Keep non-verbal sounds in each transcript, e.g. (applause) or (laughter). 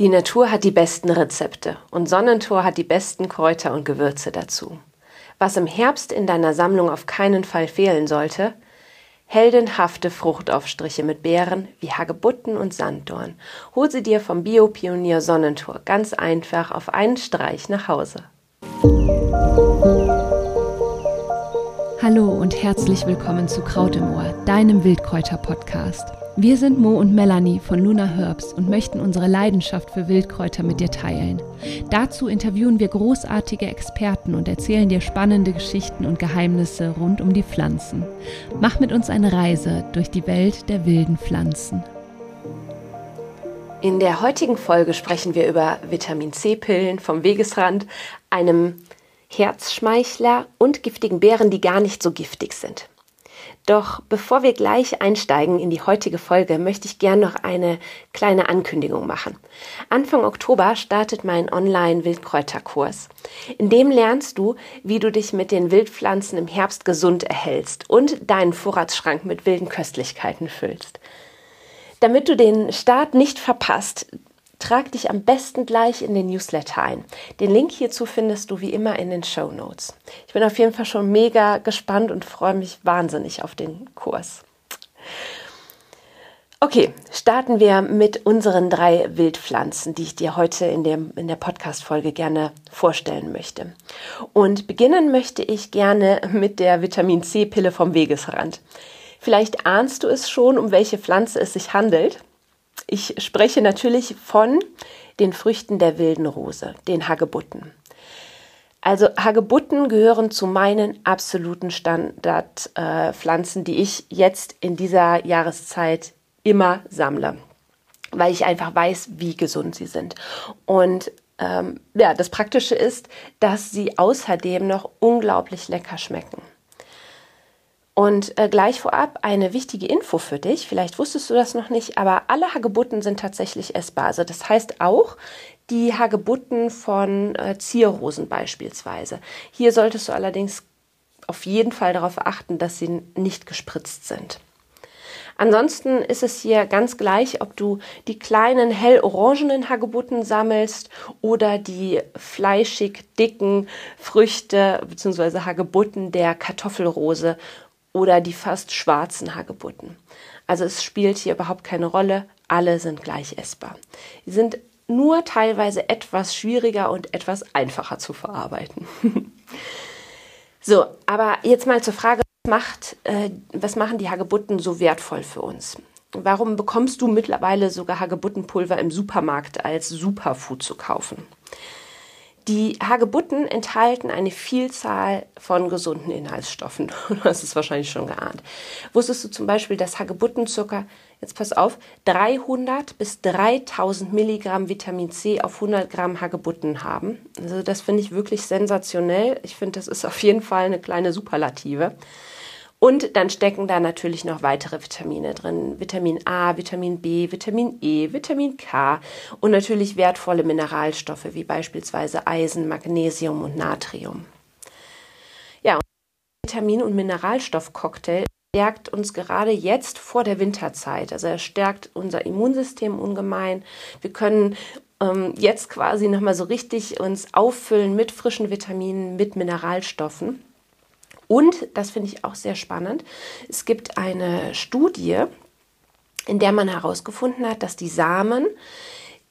Die Natur hat die besten Rezepte und Sonnentor hat die besten Kräuter und Gewürze dazu. Was im Herbst in deiner Sammlung auf keinen Fall fehlen sollte, heldenhafte Fruchtaufstriche mit Beeren wie Hagebutten und Sanddorn. Hol sie dir vom Biopionier Sonnentor ganz einfach auf einen Streich nach Hause. Hallo und herzlich willkommen zu Kraut im Ohr, deinem Wildkräuter-Podcast. Wir sind Mo und Melanie von Luna Herbs und möchten unsere Leidenschaft für Wildkräuter mit dir teilen. Dazu interviewen wir großartige Experten und erzählen dir spannende Geschichten und Geheimnisse rund um die Pflanzen. Mach mit uns eine Reise durch die Welt der wilden Pflanzen. In der heutigen Folge sprechen wir über Vitamin C-Pillen vom Wegesrand, einem Herzschmeichler und giftigen Beeren, die gar nicht so giftig sind. Doch bevor wir gleich einsteigen in die heutige Folge, möchte ich gern noch eine kleine Ankündigung machen. Anfang Oktober startet mein Online-Wildkräuterkurs. In dem lernst du, wie du dich mit den Wildpflanzen im Herbst gesund erhältst und deinen Vorratsschrank mit wilden Köstlichkeiten füllst. Damit du den Start nicht verpasst, trag dich am besten gleich in den Newsletter ein. Den Link hierzu findest du wie immer in den Show Notes. Ich bin auf jeden Fall schon mega gespannt und freue mich wahnsinnig auf den Kurs. Okay, starten wir mit unseren drei Wildpflanzen, die ich dir heute in, dem, in der Podcast-Folge gerne vorstellen möchte. Und beginnen möchte ich gerne mit der Vitamin C-Pille vom Wegesrand. Vielleicht ahnst du es schon, um welche Pflanze es sich handelt. Ich spreche natürlich von den Früchten der wilden Rose, den Hagebutten. Also Hagebutten gehören zu meinen absoluten Standardpflanzen, äh, die ich jetzt in dieser Jahreszeit immer sammle, weil ich einfach weiß, wie gesund sie sind. Und ähm, ja, das Praktische ist, dass sie außerdem noch unglaublich lecker schmecken. Und äh, gleich vorab eine wichtige Info für dich. Vielleicht wusstest du das noch nicht, aber alle Hagebutten sind tatsächlich essbar. Also das heißt auch die Hagebutten von äh, Zierrosen beispielsweise. Hier solltest du allerdings auf jeden Fall darauf achten, dass sie nicht gespritzt sind. Ansonsten ist es hier ganz gleich, ob du die kleinen hellorangenen Hagebutten sammelst oder die fleischig dicken Früchte bzw. Hagebutten der Kartoffelrose oder die fast schwarzen Hagebutten. Also es spielt hier überhaupt keine Rolle, alle sind gleich essbar. Sie sind nur teilweise etwas schwieriger und etwas einfacher zu verarbeiten. (laughs) so, aber jetzt mal zur Frage, was, macht, äh, was machen die Hagebutten so wertvoll für uns? Warum bekommst du mittlerweile sogar Hagebuttenpulver im Supermarkt als Superfood zu kaufen? Die Hagebutten enthalten eine Vielzahl von gesunden Inhaltsstoffen. Du hast es wahrscheinlich schon geahnt. Wusstest du zum Beispiel, dass Hagebuttenzucker, jetzt pass auf, 300 bis 3000 Milligramm Vitamin C auf 100 Gramm Hagebutten haben? Also das finde ich wirklich sensationell. Ich finde, das ist auf jeden Fall eine kleine Superlative. Und dann stecken da natürlich noch weitere Vitamine drin. Vitamin A, Vitamin B, Vitamin E, Vitamin K und natürlich wertvolle Mineralstoffe wie beispielsweise Eisen, Magnesium und Natrium. Ja, und Vitamin- und Mineralstoffcocktail stärkt uns gerade jetzt vor der Winterzeit. Also er stärkt unser Immunsystem ungemein. Wir können ähm, jetzt quasi nochmal so richtig uns auffüllen mit frischen Vitaminen, mit Mineralstoffen. Und, das finde ich auch sehr spannend, es gibt eine Studie, in der man herausgefunden hat, dass die Samen,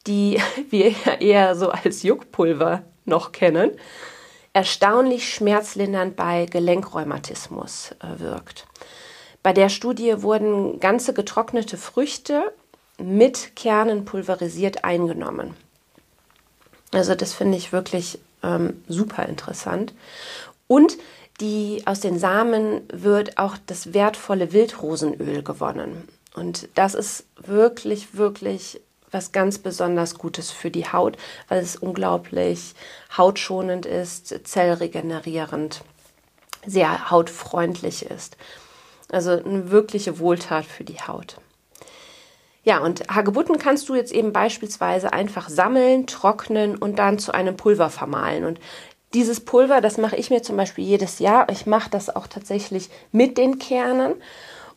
die (laughs) wir ja eher so als Juckpulver noch kennen, erstaunlich schmerzlindernd bei Gelenkrheumatismus äh, wirkt. Bei der Studie wurden ganze getrocknete Früchte mit Kernen pulverisiert eingenommen. Also das finde ich wirklich ähm, super interessant. Und die, aus den Samen wird auch das wertvolle Wildrosenöl gewonnen. Und das ist wirklich, wirklich was ganz besonders Gutes für die Haut, weil es unglaublich hautschonend ist, zellregenerierend, sehr hautfreundlich ist. Also eine wirkliche Wohltat für die Haut. Ja, und Hagebutten kannst du jetzt eben beispielsweise einfach sammeln, trocknen und dann zu einem Pulver vermahlen. Und dieses Pulver, das mache ich mir zum Beispiel jedes Jahr. Ich mache das auch tatsächlich mit den Kernen.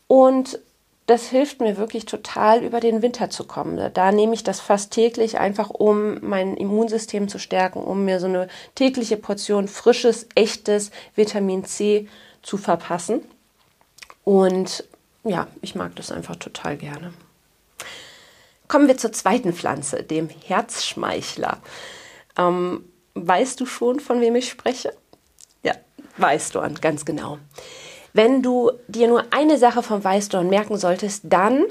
Und das hilft mir wirklich total, über den Winter zu kommen. Da nehme ich das fast täglich, einfach um mein Immunsystem zu stärken, um mir so eine tägliche Portion frisches, echtes Vitamin C zu verpassen. Und ja, ich mag das einfach total gerne. Kommen wir zur zweiten Pflanze, dem Herzschmeichler. Ähm, weißt du schon, von wem ich spreche? Ja, Weißdorn, ganz genau. Wenn du dir nur eine Sache vom Weißdorn merken solltest, dann,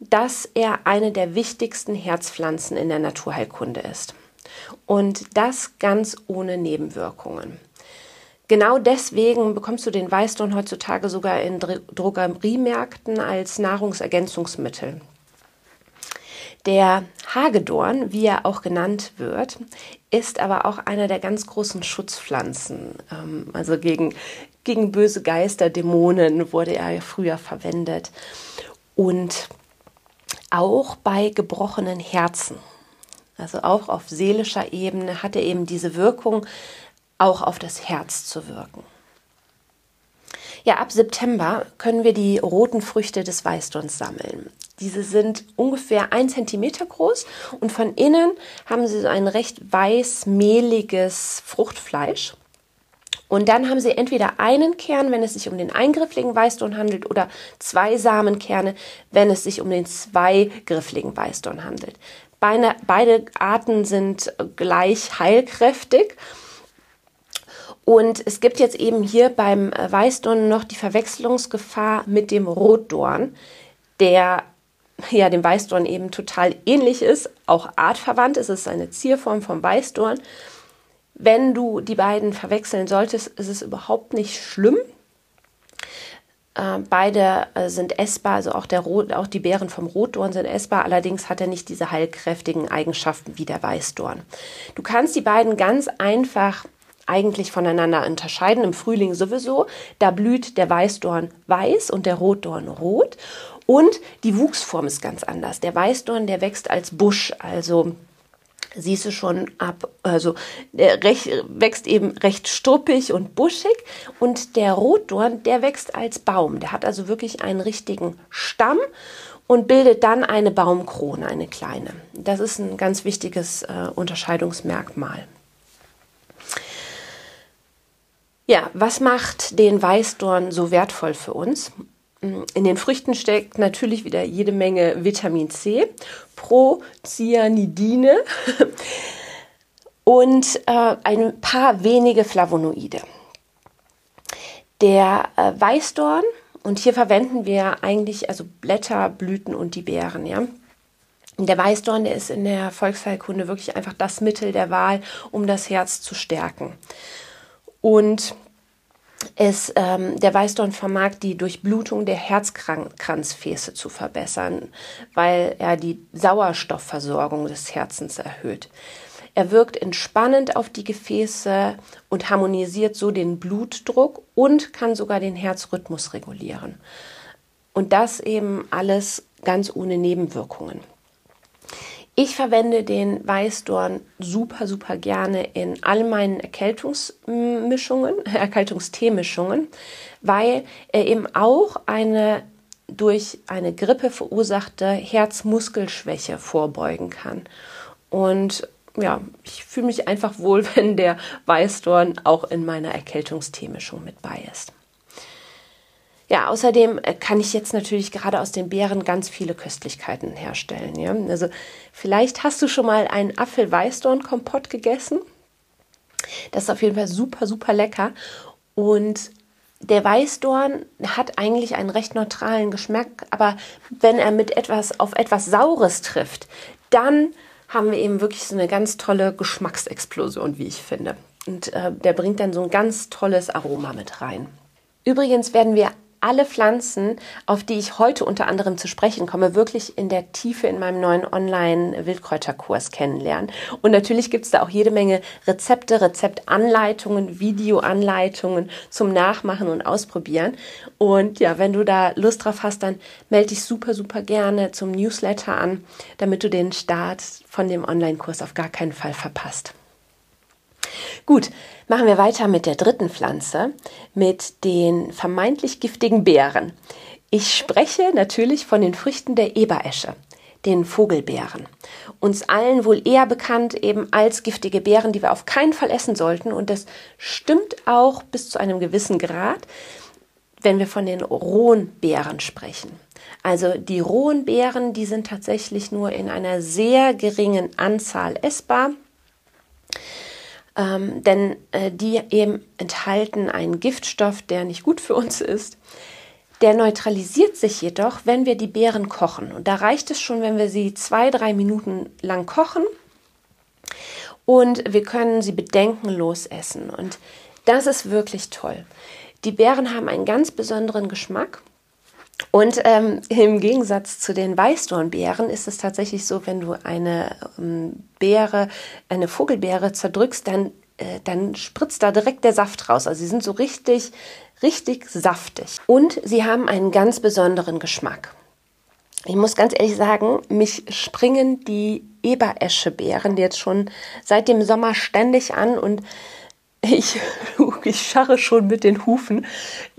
dass er eine der wichtigsten Herzpflanzen in der Naturheilkunde ist. Und das ganz ohne Nebenwirkungen. Genau deswegen bekommst du den Weißdorn heutzutage sogar in Drogeriemärkten als Nahrungsergänzungsmittel. Der Hagedorn, wie er auch genannt wird, ist aber auch einer der ganz großen Schutzpflanzen. Ähm, also gegen, gegen böse Geister, Dämonen wurde er früher verwendet. Und auch bei gebrochenen Herzen, also auch auf seelischer Ebene, hat er eben diese Wirkung, auch auf das Herz zu wirken. Ja, ab September können wir die roten Früchte des Weißdorns sammeln. Diese sind ungefähr ein Zentimeter groß und von innen haben sie so ein recht weiß, mehliges Fruchtfleisch. Und dann haben sie entweder einen Kern, wenn es sich um den eingriffligen Weißdorn handelt, oder zwei Samenkerne, wenn es sich um den zweigriffligen Weißdorn handelt. Beide, beide Arten sind gleich heilkräftig. Und es gibt jetzt eben hier beim Weißdorn noch die Verwechslungsgefahr mit dem Rotdorn, der ja dem Weißdorn eben total ähnlich ist, auch artverwandt ist. Es ist eine Zierform vom Weißdorn. Wenn du die beiden verwechseln solltest, ist es überhaupt nicht schlimm. Äh, beide äh, sind essbar, also auch, der Rot, auch die Beeren vom Rotdorn sind essbar, allerdings hat er nicht diese heilkräftigen Eigenschaften wie der Weißdorn. Du kannst die beiden ganz einfach eigentlich voneinander unterscheiden. Im Frühling sowieso, da blüht der Weißdorn weiß und der Rotdorn rot. Und die Wuchsform ist ganz anders. Der Weißdorn, der wächst als Busch, also siehst du schon ab, also der recht, wächst eben recht struppig und buschig und der Rotdorn, der wächst als Baum. Der hat also wirklich einen richtigen Stamm und bildet dann eine Baumkrone, eine kleine. Das ist ein ganz wichtiges äh, Unterscheidungsmerkmal. Ja, was macht den Weißdorn so wertvoll für uns? In den Früchten steckt natürlich wieder jede Menge Vitamin C, Procyanidine und äh, ein paar wenige Flavonoide. Der äh, Weißdorn, und hier verwenden wir eigentlich also Blätter, Blüten und die Beeren, ja. Der Weißdorn, der ist in der Volksheilkunde wirklich einfach das Mittel der Wahl, um das Herz zu stärken. Und es, ähm, der Weißdorn vermag die Durchblutung der Herzkranzfäße zu verbessern, weil er die Sauerstoffversorgung des Herzens erhöht. Er wirkt entspannend auf die Gefäße und harmonisiert so den Blutdruck und kann sogar den Herzrhythmus regulieren. Und das eben alles ganz ohne Nebenwirkungen. Ich verwende den Weißdorn super, super gerne in all meinen Erkältungsmischungen, (laughs) Erkältungsteemischungen, weil er eben auch eine durch eine Grippe verursachte Herzmuskelschwäche vorbeugen kann. Und ja, ich fühle mich einfach wohl, (laughs) wenn der Weißdorn auch in meiner Erkältungsteemischung mit bei ist. Ja, außerdem äh, kann ich jetzt natürlich gerade aus den Beeren ganz viele Köstlichkeiten herstellen. Ja? Also vielleicht hast du schon mal einen Apfel-Weißdorn-Kompott gegessen. Das ist auf jeden Fall super, super lecker. Und der Weißdorn hat eigentlich einen recht neutralen Geschmack, aber wenn er mit etwas auf etwas Saures trifft, dann haben wir eben wirklich so eine ganz tolle Geschmacksexplosion, wie ich finde. Und äh, der bringt dann so ein ganz tolles Aroma mit rein. Übrigens werden wir alle Pflanzen, auf die ich heute unter anderem zu sprechen komme, wirklich in der Tiefe in meinem neuen Online-Wildkräuterkurs kennenlernen. Und natürlich gibt es da auch jede Menge Rezepte, Rezeptanleitungen, Videoanleitungen zum Nachmachen und Ausprobieren. Und ja, wenn du da Lust drauf hast, dann melde dich super, super gerne zum Newsletter an, damit du den Start von dem Online-Kurs auf gar keinen Fall verpasst. Gut, machen wir weiter mit der dritten Pflanze, mit den vermeintlich giftigen Beeren. Ich spreche natürlich von den Früchten der Eberesche, den Vogelbeeren. Uns allen wohl eher bekannt eben als giftige Beeren, die wir auf keinen Fall essen sollten. Und das stimmt auch bis zu einem gewissen Grad, wenn wir von den rohen Beeren sprechen. Also die rohen Beeren, die sind tatsächlich nur in einer sehr geringen Anzahl essbar ähm, denn äh, die eben enthalten einen Giftstoff, der nicht gut für uns ist. Der neutralisiert sich jedoch, wenn wir die Beeren kochen. Und da reicht es schon, wenn wir sie zwei, drei Minuten lang kochen. Und wir können sie bedenkenlos essen. Und das ist wirklich toll. Die Beeren haben einen ganz besonderen Geschmack. Und ähm, im Gegensatz zu den Weißdornbeeren ist es tatsächlich so, wenn du eine ähm, Beere, eine Vogelbeere zerdrückst, dann, äh, dann spritzt da direkt der Saft raus. Also sie sind so richtig, richtig saftig. Und sie haben einen ganz besonderen Geschmack. Ich muss ganz ehrlich sagen, mich springen die Ebereschebeeren jetzt schon seit dem Sommer ständig an und ich, (laughs) ich scharre schon mit den Hufen,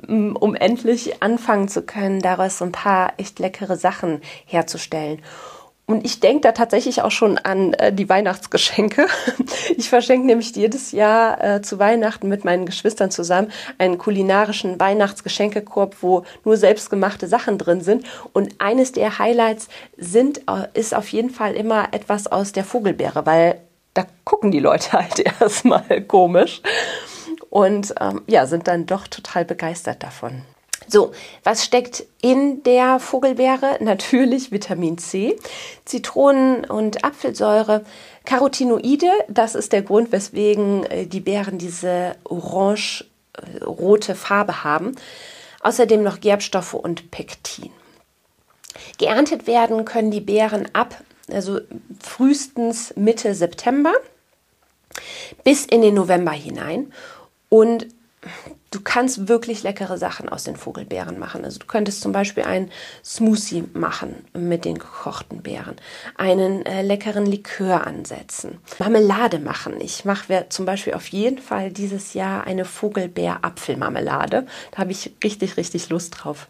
mm, um endlich anfangen zu können, daraus so ein paar echt leckere Sachen herzustellen. Und ich denke da tatsächlich auch schon an äh, die Weihnachtsgeschenke. (laughs) Ich verschenke nämlich jedes Jahr äh, zu Weihnachten mit meinen Geschwistern zusammen einen kulinarischen Weihnachtsgeschenkekorb, wo nur selbstgemachte Sachen drin sind. Und eines der Highlights sind, äh, ist auf jeden Fall immer etwas aus der Vogelbeere, weil da gucken die Leute (laughs) halt erstmal komisch und ähm, ja, sind dann doch total begeistert davon. So, was steckt in der Vogelbeere? (laughs) Natürlich Vitamin C, Zitronen- und Apfelsäure, Carotinoide, das ist der Grund, weswegen äh, die Beeren diese orange-rote Farbe haben. Außerdem noch Gerbstoffe und Pektin. Geerntet werden können die Beeren ab also frühestens Mitte September bis in den November hinein. Und du kannst wirklich leckere Sachen aus den Vogelbeeren machen. Also du könntest zum Beispiel einen Smoothie machen mit den gekochten Beeren, einen äh, leckeren Likör ansetzen, Marmelade machen. Ich mache zum Beispiel auf jeden Fall dieses Jahr eine Vogelbeer-Apfelmarmelade. Da habe ich richtig, richtig Lust drauf.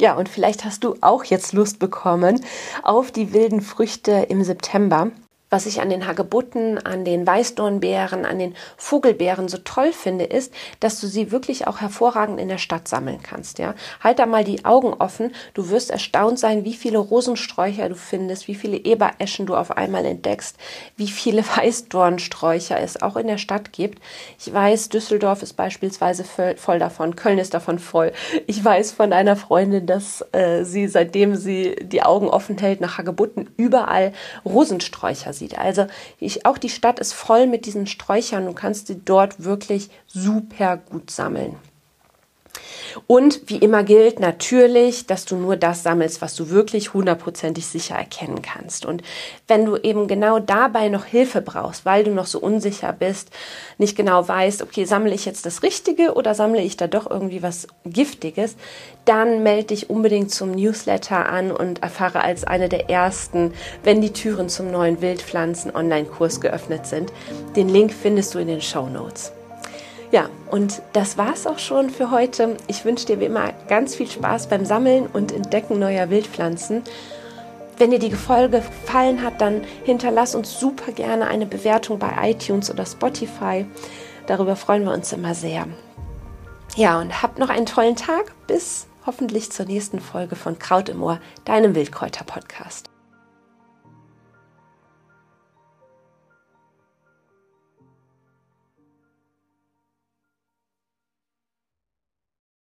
Ja, und vielleicht hast du auch jetzt Lust bekommen auf die wilden Früchte im September was ich an den Hagebutten, an den Weißdornbeeren, an den Vogelbeeren so toll finde, ist, dass du sie wirklich auch hervorragend in der Stadt sammeln kannst. Ja, halt da mal die Augen offen. Du wirst erstaunt sein, wie viele Rosensträucher du findest, wie viele Ebereschen du auf einmal entdeckst, wie viele (laughs) Weißdornsträucher es auch in der Stadt gibt. Ich weiß, Düsseldorf ist beispielsweise voll davon, Köln ist davon voll. Ich weiß von einer Freundin, dass äh, sie, seitdem sie die Augen offen hält, nach Hagebutten überall Rosensträucher aussieht. Also ich, auch die Stadt ist voll mit diesen Sträuchern. Du kannst sie dort wirklich super gut sammeln. Und wie immer gilt natürlich, dass du nur das sammelst, was du wirklich hundertprozentig sicher erkennen kannst. Und wenn du eben genau dabei noch Hilfe brauchst, weil du noch so unsicher bist, nicht genau weißt, okay, sammle ich jetzt das Richtige oder sammle ich da doch irgendwie was Giftiges, dann melde dich unbedingt zum Newsletter an und erfahre als eine der ersten, wenn die Türen zum neuen Wildpflanzen-Online-Kurs geöffnet sind. Den Link findest du in den Show Notes. Ja, und das war's auch schon für heute. Ich wünsche dir wie immer ganz viel Spaß beim Sammeln und Entdecken neuer Wildpflanzen. Wenn dir die Folge gefallen hat, dann hinterlass uns super gerne eine Bewertung bei iTunes oder Spotify. Darüber freuen wir uns immer sehr. Ja, und habt noch einen tollen Tag. Bis hoffentlich zur nächsten Folge von Kraut im Ohr, deinem Wildkräuter-Podcast.